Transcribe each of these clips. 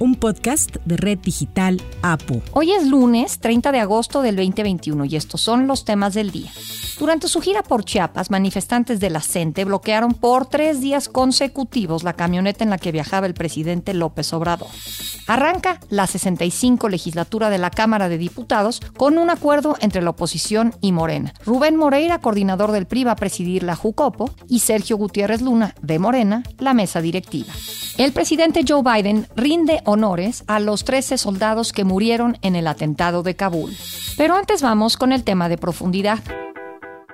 un podcast de Red Digital APU. Hoy es lunes 30 de agosto del 2021 y estos son los temas del día. Durante su gira por Chiapas, manifestantes de la CENTE bloquearon por tres días consecutivos la camioneta en la que viajaba el presidente López Obrador. Arranca la 65 legislatura de la Cámara de Diputados con un acuerdo entre la oposición y Morena. Rubén Moreira, coordinador del PRI, va a presidir la JUCOPO y Sergio Gutiérrez Luna, de Morena, la mesa directiva. El presidente Joe Biden rinde honores a los 13 soldados que murieron en el atentado de Kabul. Pero antes vamos con el tema de profundidad.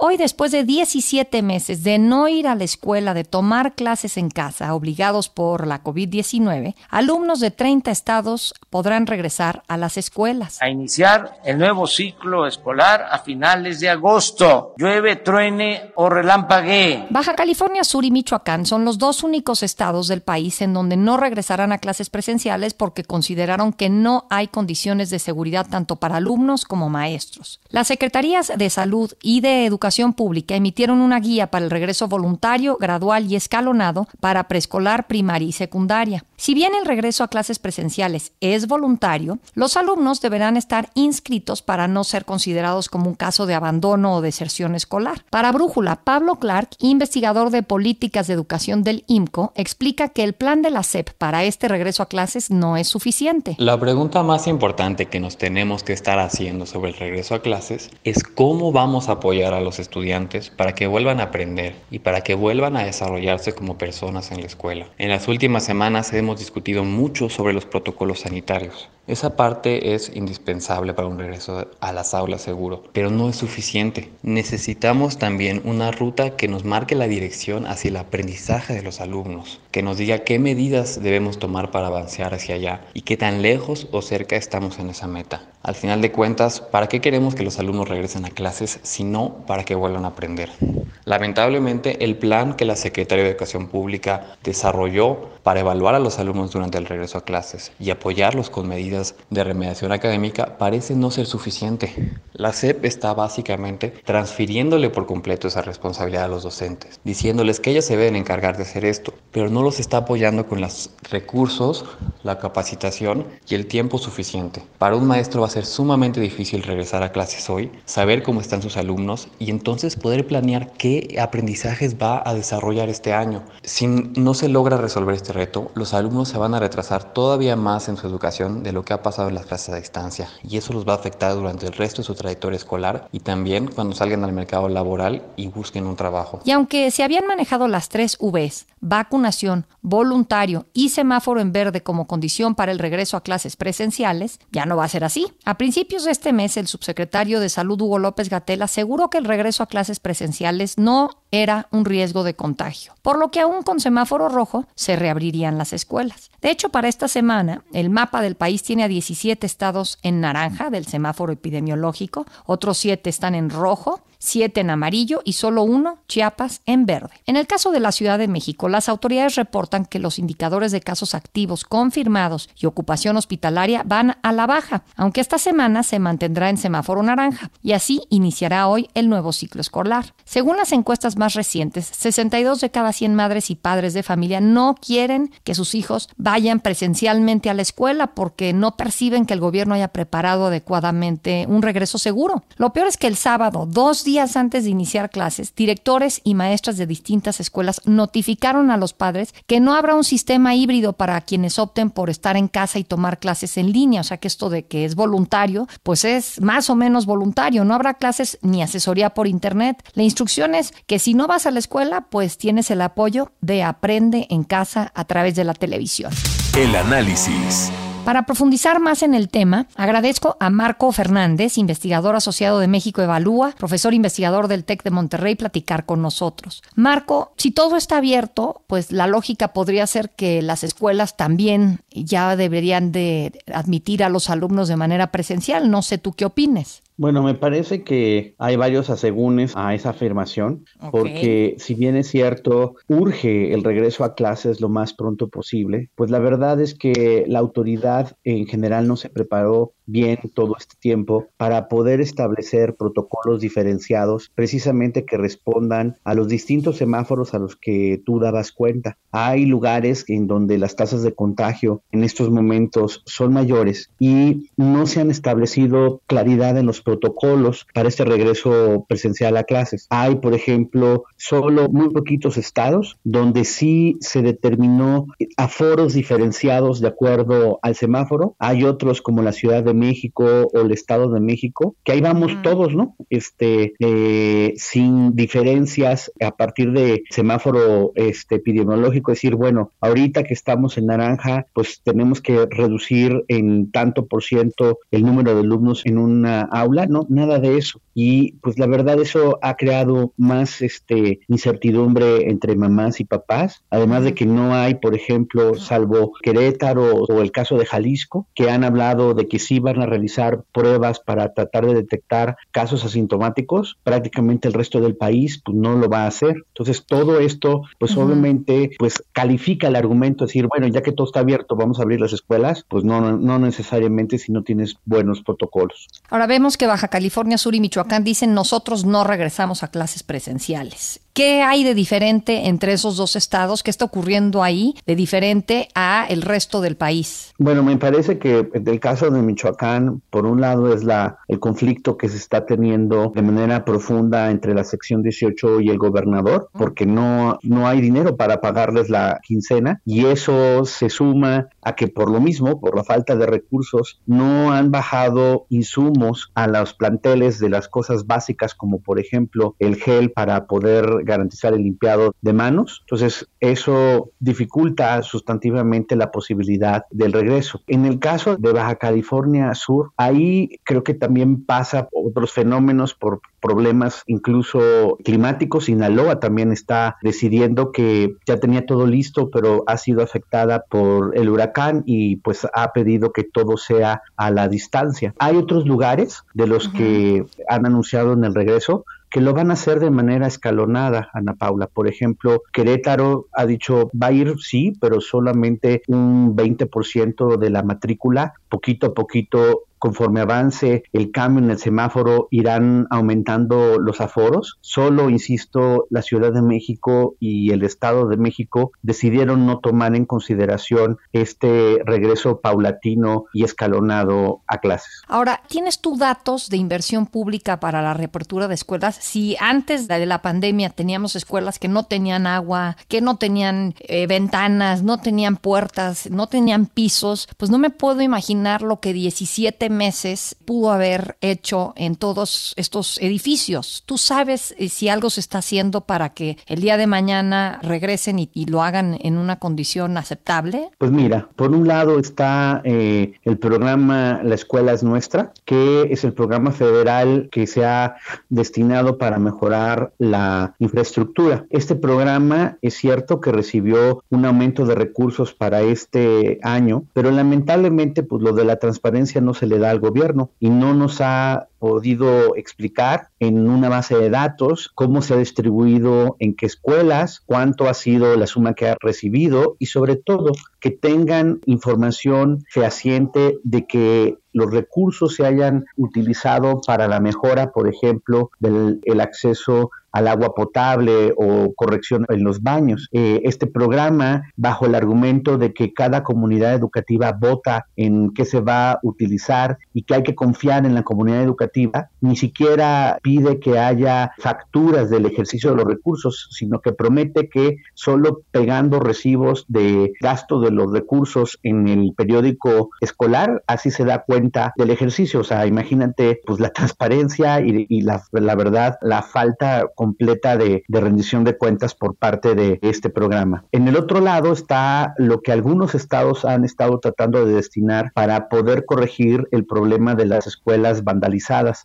Hoy, después de 17 meses de no ir a la escuela, de tomar clases en casa, obligados por la COVID-19, alumnos de 30 estados podrán regresar a las escuelas. A iniciar el nuevo ciclo escolar a finales de agosto. Llueve, truene o relampaguee. Baja California Sur y Michoacán son los dos únicos estados del país en donde no regresarán a clases presenciales porque consideraron que no hay condiciones de seguridad tanto para alumnos como maestros. Las secretarías de salud y de educación Pública emitieron una guía para el regreso voluntario, gradual y escalonado para preescolar, primaria y secundaria. Si bien el regreso a clases presenciales es voluntario, los alumnos deberán estar inscritos para no ser considerados como un caso de abandono o deserción escolar. Para Brújula, Pablo Clark, investigador de políticas de educación del IMCO, explica que el plan de la SEP para este regreso a clases no es suficiente. La pregunta más importante que nos tenemos que estar haciendo sobre el regreso a clases es cómo vamos a apoyar a los estudiantes para que vuelvan a aprender y para que vuelvan a desarrollarse como personas en la escuela. En las últimas semanas hemos discutido mucho sobre los protocolos sanitarios. Esa parte es indispensable para un regreso a las aulas seguro, pero no es suficiente. Necesitamos también una ruta que nos marque la dirección hacia el aprendizaje de los alumnos, que nos diga qué medidas debemos tomar para avanzar hacia allá y qué tan lejos o cerca estamos en esa meta. Al final de cuentas, ¿para qué queremos que los alumnos regresen a clases si no para que vuelvan a aprender? Lamentablemente, el plan que la Secretaría de Educación Pública desarrolló para evaluar a los alumnos durante el regreso a clases y apoyarlos con medidas de remediación académica parece no ser suficiente. La SEP está básicamente transfiriéndole por completo esa responsabilidad a los docentes, diciéndoles que ellos se deben encargar de hacer esto, pero no los está apoyando con los recursos, la capacitación y el tiempo suficiente. Para un maestro va a ser sumamente difícil regresar a clases hoy, saber cómo están sus alumnos y entonces poder planear qué aprendizajes va a desarrollar este año. Si no se logra resolver este reto, los alumnos se van a retrasar todavía más en su educación de lo que ha pasado en las clases a distancia y eso los va a afectar durante el resto de su trayectoria escolar y también cuando salgan al mercado laboral y busquen un trabajo. Y aunque se habían manejado las tres Vs, vacunación, voluntario y semáforo en verde como condición para el regreso a clases presenciales, ya no va a ser así. A principios de este mes, el subsecretario de Salud Hugo López Gatel aseguró que el regreso a clases presenciales no era un riesgo de contagio, por lo que aún con semáforo rojo se reabrirían las escuelas. De hecho, para esta semana, el mapa del país tiene a 17 estados en naranja del semáforo epidemiológico, otros 7 están en rojo, 7 en amarillo y solo uno, Chiapas, en verde. En el caso de la Ciudad de México, las autoridades reportan que los indicadores de casos activos confirmados y ocupación hospitalaria van a la baja, aunque esta semana se mantendrá en semáforo naranja y así iniciará hoy el nuevo ciclo escolar. Según las encuestas más recientes, 62 de cada 100 madres y padres de familia no quieren que sus hijos vayan presencialmente a la escuela porque no perciben que el gobierno haya preparado adecuadamente un regreso seguro. Lo peor es que el sábado, dos días antes de iniciar clases, directores y maestras de distintas escuelas notificaron a los padres que no habrá un sistema híbrido para quienes opten por estar en casa y tomar clases en línea. O sea que esto de que es voluntario, pues es más o menos voluntario. No habrá clases ni asesoría por internet. La instrucción es que si no vas a la escuela, pues tienes el apoyo de Aprende en casa a través de la televisión. El análisis. Para profundizar más en el tema, agradezco a Marco Fernández, investigador asociado de México Evalúa, profesor investigador del TEC de Monterrey, platicar con nosotros. Marco, si todo está abierto, pues la lógica podría ser que las escuelas también ya deberían de admitir a los alumnos de manera presencial. No sé tú qué opines. Bueno, me parece que hay varios asegúnes a esa afirmación, porque si bien es cierto, urge el regreso a clases lo más pronto posible, pues la verdad es que la autoridad en general no se preparó bien todo este tiempo para poder establecer protocolos diferenciados precisamente que respondan a los distintos semáforos a los que tú dabas cuenta. Hay lugares en donde las tasas de contagio en estos momentos son mayores y no se han establecido claridad en los protocolos para este regreso presencial a clases. Hay, por ejemplo, solo muy poquitos estados donde sí se determinó aforos diferenciados de acuerdo al semáforo. Hay otros como la Ciudad de México o el Estado de México, que ahí vamos todos, ¿no? Este, eh, sin diferencias a partir de semáforo este, epidemiológico, decir, bueno, ahorita que estamos en naranja, pues tenemos que reducir en tanto por ciento el número de alumnos en una aula, no, nada de eso. Y pues la verdad eso ha creado más este incertidumbre entre mamás y papás, además de que no hay, por ejemplo, salvo Querétaro o el caso de Jalisco, que han hablado de que sí van a realizar pruebas para tratar de detectar casos asintomáticos, prácticamente el resto del país pues no lo va a hacer. Entonces todo esto pues obviamente pues califica el argumento decir, bueno, ya que todo está abierto, vamos a abrir las escuelas, pues no no necesariamente si no tienes buenos protocolos. Ahora vemos que Baja California Sur y Michoacán dicen nosotros no regresamos a clases presenciales. ¿Qué hay de diferente entre esos dos estados? ¿Qué está ocurriendo ahí de diferente a el resto del país? Bueno, me parece que en el caso de Michoacán, por un lado es la el conflicto que se está teniendo de manera profunda entre la sección 18 y el gobernador, porque no no hay dinero para pagarles la quincena y eso se suma a que por lo mismo, por la falta de recursos, no han bajado insumos a los planteles de las cosas básicas como por ejemplo el gel para poder garantizar el limpiado de manos. Entonces, eso dificulta sustantivamente la posibilidad del regreso. En el caso de Baja California Sur, ahí creo que también pasa otros fenómenos por problemas incluso climáticos. Sinaloa también está decidiendo que ya tenía todo listo, pero ha sido afectada por el huracán y pues ha pedido que todo sea a la distancia. Hay otros lugares de los que han anunciado en el regreso que lo van a hacer de manera escalonada, Ana Paula. Por ejemplo, Querétaro ha dicho, va a ir, sí, pero solamente un 20% de la matrícula, poquito a poquito conforme avance el cambio en el semáforo, irán aumentando los aforos. Solo, insisto, la Ciudad de México y el Estado de México decidieron no tomar en consideración este regreso paulatino y escalonado a clases. Ahora, ¿tienes tú datos de inversión pública para la reapertura de escuelas? Si antes de la pandemia teníamos escuelas que no tenían agua, que no tenían eh, ventanas, no tenían puertas, no tenían pisos, pues no me puedo imaginar lo que 17 meses pudo haber hecho en todos estos edificios. ¿Tú sabes eh, si algo se está haciendo para que el día de mañana regresen y, lo hagan en una condición aceptable? Pues mira, por un lado está eh, el programa La Escuela es Nuestra, que es el programa federal que se ha destinado para mejorar la infraestructura. Este programa es cierto que recibió un aumento de recursos para este año, pero lamentablemente pues lo de la transparencia no se le da al gobierno y no nos ha podido explicar en una base de datos cómo se ha distribuido en qué escuelas, cuánto ha sido la suma que ha recibido y sobre todo que tengan información fehaciente de que los recursos se hayan utilizado para la mejora, por ejemplo, del el acceso al agua potable o corrección en los baños. Eh, este programa, bajo el argumento de que cada comunidad educativa vota en qué se va a utilizar y que hay que confiar en la comunidad educativa, ni siquiera pide que haya facturas del ejercicio de los recursos, sino que promete que solo pegando recibos de gasto de los recursos en el periódico escolar, así se da cuenta del ejercicio. O sea, imagínate pues la transparencia y, la, la verdad, la falta completa de, rendición de cuentas por parte de este programa. En el otro lado está lo que algunos estados han estado tratando de destinar para poder corregir el problema de las escuelas vandalizadas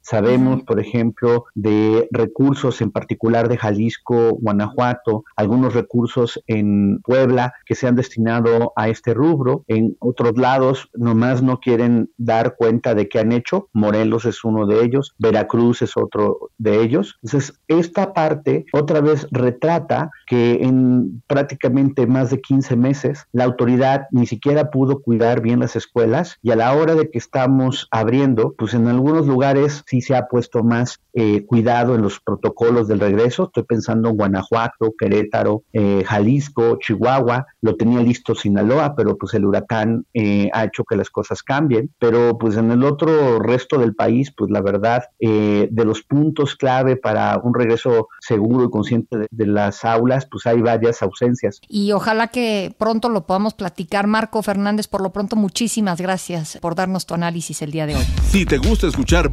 Sabemos, por ejemplo, de recursos en particular de Jalisco, Guanajuato, algunos recursos en Puebla que se han destinado a este rubro. En otros lados, nomás no quieren dar cuenta de qué han hecho. Morelos es uno de ellos, Veracruz es otro de ellos. Entonces, esta parte otra vez retrata que en prácticamente más de 15 meses la autoridad ni siquiera pudo cuidar bien las escuelas y a la hora de que estamos abriendo, pues en algunos lugares sí se ha puesto más eh, cuidado en los protocolos del regreso. Estoy pensando en Guanajuato, Querétaro, eh, Jalisco, Chihuahua. Lo tenía listo Sinaloa, pero pues el huracán eh, ha hecho que las cosas cambien. Pero pues en el otro resto del país, pues la verdad, de los puntos clave para un regreso seguro y consciente de, de las aulas, pues hay varias ausencias. Y ojalá que pronto lo podamos platicar. Marco Fernández, por lo pronto, muchísimas gracias por darnos tu análisis el día de hoy. Si te gusta escuchar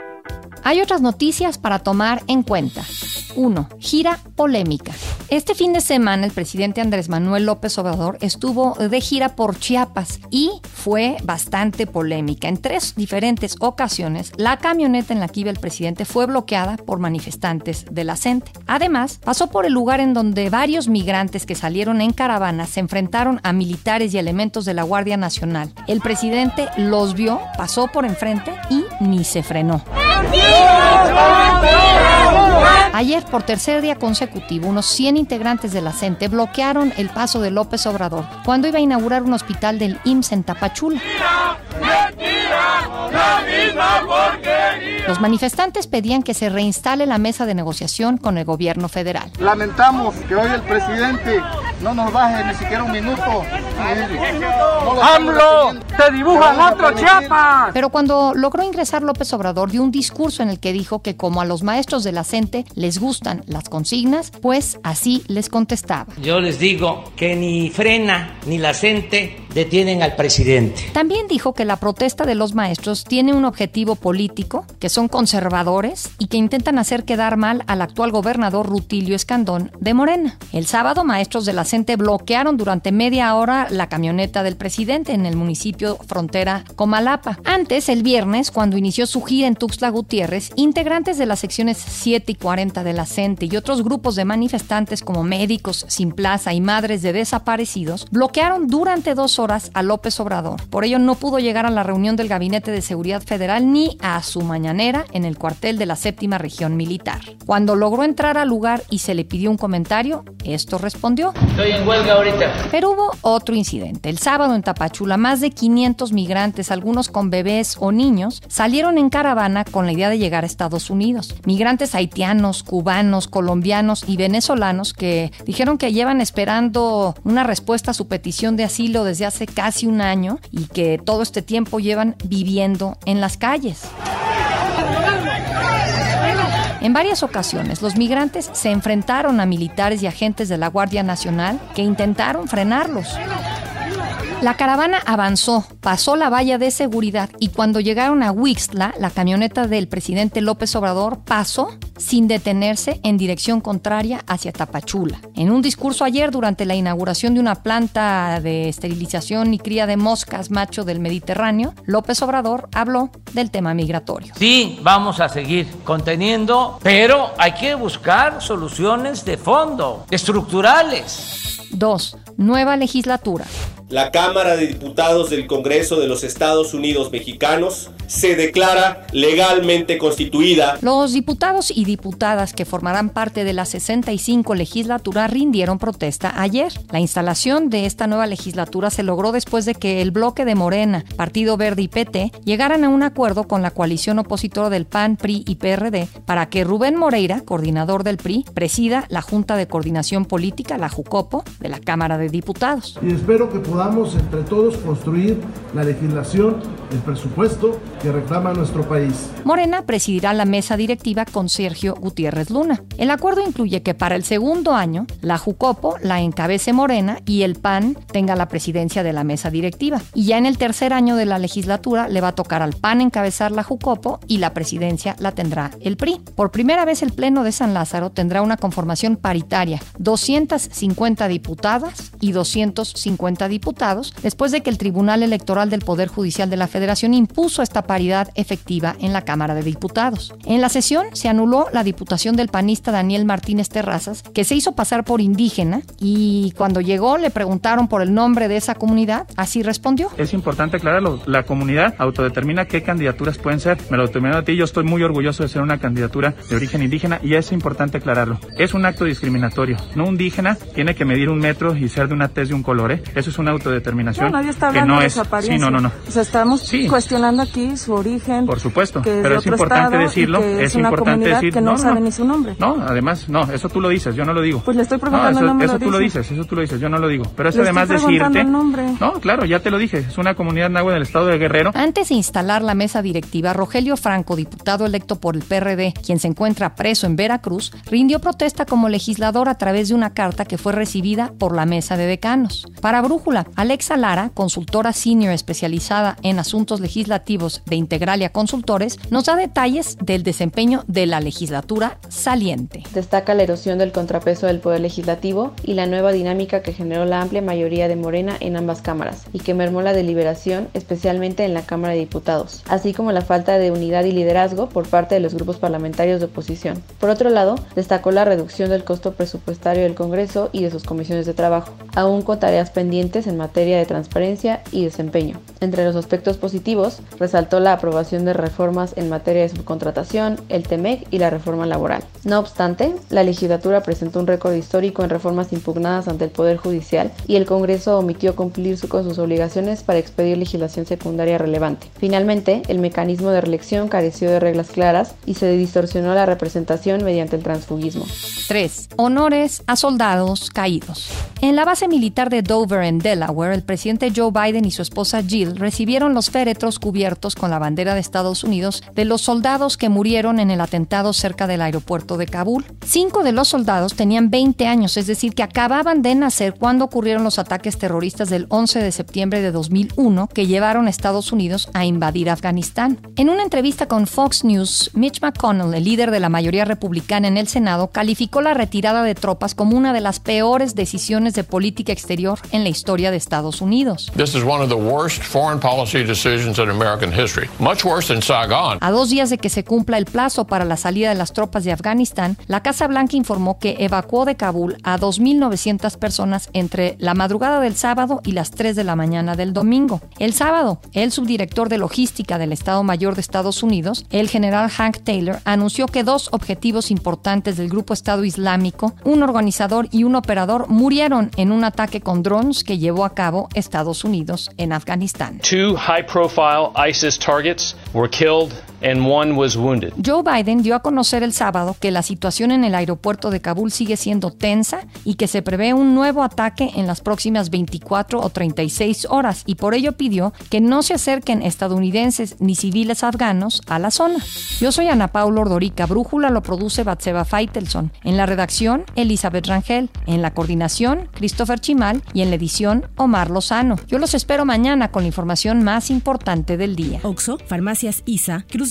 Hay otras noticias para tomar en cuenta. 1. Gira polémica. Este fin de semana el presidente Andrés Manuel López Obrador estuvo de gira por Chiapas y fue bastante polémica. En tres diferentes ocasiones, la camioneta en la que iba el presidente fue bloqueada por manifestantes de la CENTE. Además, pasó por el lugar en donde varios migrantes que salieron en caravana se enfrentaron a militares y elementos de la Guardia Nacional. El presidente los vio, pasó por enfrente y ni se frenó. Ayer, por tercer día consecutivo, unos 100 integrantes de la bloquearon el paso de López Obrador cuando iba a inaugurar un hospital del IMSS en Tapachula. Los manifestantes pedían que se reinstale la mesa de negociación con el gobierno federal. Lamentamos que hoy el presidente no nos baje ni siquiera un minuto. ¡AMLO! ¡Te dibujan otro Chiapas! Pero cuando logró ingresar López Obrador dio un discurso en el que dijo que como a los maestros de la CENTE les gustan las consignas, pues así les contestaba. Yo les digo que ni frena ni la CENTE detienen al presidente. También dijo que la protesta de los maestros tiene un objetivo político, que son conservadores y que intentan hacer quedar mal al actual gobernador Rutilio Escandón de Morena. El sábado, maestros de la Bloquearon durante media hora la camioneta del presidente en el municipio frontera Comalapa. Antes, el viernes, cuando inició su gira en Tuxtla Gutiérrez, integrantes de las secciones 7 y 40 de la CENTE y otros grupos de manifestantes como médicos sin plaza y madres de desaparecidos bloquearon durante dos horas a López Obrador. Por ello no pudo llegar a la reunión del Gabinete de Seguridad Federal ni a su mañanera en el cuartel de la séptima región militar. Cuando logró entrar al lugar y se le pidió un comentario, esto respondió. Estoy en huelga ahorita. Pero hubo otro incidente. El sábado en Tapachula, más de 500 migrantes, algunos con bebés o niños, salieron en caravana con la idea de llegar a Estados Unidos. Migrantes haitianos, cubanos, colombianos y venezolanos que dijeron que llevan esperando una respuesta a su petición de asilo desde hace casi un año y que todo este tiempo llevan viviendo en las calles. En varias ocasiones, los migrantes se enfrentaron a militares y agentes de la Guardia Nacional que intentaron frenarlos. La caravana avanzó, pasó la valla de seguridad y cuando llegaron a Huixtla, la camioneta del presidente López Obrador pasó sin detenerse en dirección contraria hacia Tapachula. En un discurso ayer durante la inauguración de una planta de esterilización y cría de moscas macho del Mediterráneo, López Obrador habló del tema migratorio. Sí, vamos a seguir conteniendo, pero hay que buscar soluciones de fondo, estructurales. 2. Nueva legislatura. La Cámara de Diputados del Congreso de los Estados Unidos Mexicanos se declara legalmente constituida. Los diputados y diputadas que formarán parte de la 65 legislatura rindieron protesta ayer. La instalación de esta nueva legislatura se logró después de que el bloque de Morena, Partido Verde y PT llegaran a un acuerdo con la coalición opositora del PAN, PRI y PRD para que Rubén Moreira, coordinador del PRI, presida la Junta de Coordinación Política, la JUCOPO, de la Cámara de Diputados. Y espero que podamos entre todos construir la legislación el presupuesto que reclama nuestro país. Morena presidirá la mesa directiva con Sergio Gutiérrez Luna. El acuerdo incluye que para el segundo año, la Jucopo la encabece Morena y el PAN tenga la presidencia de la mesa directiva. Y ya en el tercer año de la legislatura le va a tocar al PAN encabezar la Jucopo y la presidencia la tendrá el PRI. Por primera vez el Pleno de San Lázaro tendrá una conformación paritaria, 250 diputadas y 250 diputados, después de que el Tribunal Electoral del Poder Judicial de la Federación impuso esta paridad efectiva en la Cámara de Diputados. En la sesión se anuló la diputación del panista Daniel Martínez Terrazas, que se hizo pasar por indígena y cuando llegó le preguntaron por el nombre de esa comunidad, así respondió. Es importante aclararlo, la comunidad autodetermina qué candidaturas pueden ser. Me lo determinó a ti, yo estoy muy orgulloso de ser una candidatura de origen indígena y es importante aclararlo. Es un acto discriminatorio. No indígena tiene que medir un metro y ser de una tez de un color, ¿eh? Eso es una autodeterminación. No, nadie está hablando que no de es... su apariencia. Sí, no, no, no. O sea, estamos Sí. cuestionando aquí su origen. Por supuesto, que pero es importante decirlo, que es una importante comunidad decir, que no, sabe no. ni su nombre. No, además, no, eso tú lo dices, yo no lo digo. Pues le estoy preguntando, eso, no me lo eso tú lo dice. dices, eso tú lo dices, yo no lo digo. Pero eso Le además estoy preguntando decirte... el nombre. No, claro, ya te lo dije, es una comunidad náhuatl del estado de Guerrero. Antes de instalar la mesa directiva, Rogelio Franco, diputado electo por el PRD, quien se encuentra preso en Veracruz, rindió protesta como legislador a través de una carta que fue recibida por la mesa de decanos. Para Brújula, Alexa Lara, consultora senior especializada en asuntos legislativos de Integralia Consultores, nos da detalles del desempeño de la legislatura saliente. Destaca la erosión del contrapeso del Poder Legislativo y la nueva dinámica que generó la amplia mayoría de Morena en ambas cámaras y que mermó la deliberación, especialmente en la Cámara de Diputados, así como la falta de unidad y liderazgo por parte de los grupos parlamentarios de oposición. Por otro lado, destacó la reducción del costo presupuestario del Congreso y de sus comisiones de trabajo, aún con tareas pendientes en materia de transparencia y desempeño. Entre los aspectos positivos, resaltó la aprobación de reformas en materia de subcontratación, el TEMEC y la reforma laboral. No obstante, la legislatura presentó un récord histórico en reformas impugnadas ante el Poder Judicial y el Congreso omitió cumplir con sus obligaciones para expedir legislación secundaria relevante. Finalmente, el mecanismo de reelección careció de reglas claras y se distorsionó la representación mediante el transfugismo. 3. Honores a soldados caídos. En la base militar de Dover, en Delaware, el presidente Joe Biden y su esposa Jill recibieron los féretros cubiertos con la bandera de Estados Unidos de los soldados que murieron en el atentado cerca del aeropuerto de Kabul. Cinco de los soldados tenían 20 años, es decir, que acababan de nacer cuando ocurrieron los ataques terroristas del 11 de septiembre de 2001 que llevaron a Estados Unidos a invadir Afganistán. En una entrevista con Fox News, Mitch McConnell, el líder de la mayoría republicana en el Senado, calificó la retirada de tropas como una de las peores decisiones de política exterior en la historia de Estados Unidos. This is one of the worst foreign policy decisions in American history, much worse than Saigon. A dos días de que se cumpla el plazo para la salida de las tropas de Afganistán, la Casa Blanca informó que evacuó de Kabul a 2.900 personas entre la madrugada del sábado y las 3 de la mañana del domingo. El sábado, el subdirector de logística del Estado Mayor de Estados Unidos, el general Hank Taylor, anunció que dos objetivos importantes del grupo Estado Islámico, un organizador y un operador, murieron en un ataque con drones que llevó a cabo Estados Unidos en Afganistán. Two high profile ISIS targets were killed and one was wounded. Joe Biden dio a conocer el sábado que la situación en el aeropuerto de Kabul sigue siendo tensa y que se prevé un nuevo ataque en las próximas 24 o 36 horas y por ello pidió que no se acerquen estadounidenses ni civiles afganos a la zona. Yo soy Ana Paula Ordorica, Brújula lo produce Batseba Feitelson, en la redacción Elizabeth Rangel, en la coordinación Christopher Chimal y en la edición Omar Lozano. Yo los espero mañana con la información más importante del día. Oxo, Farmacias ISA, Cruz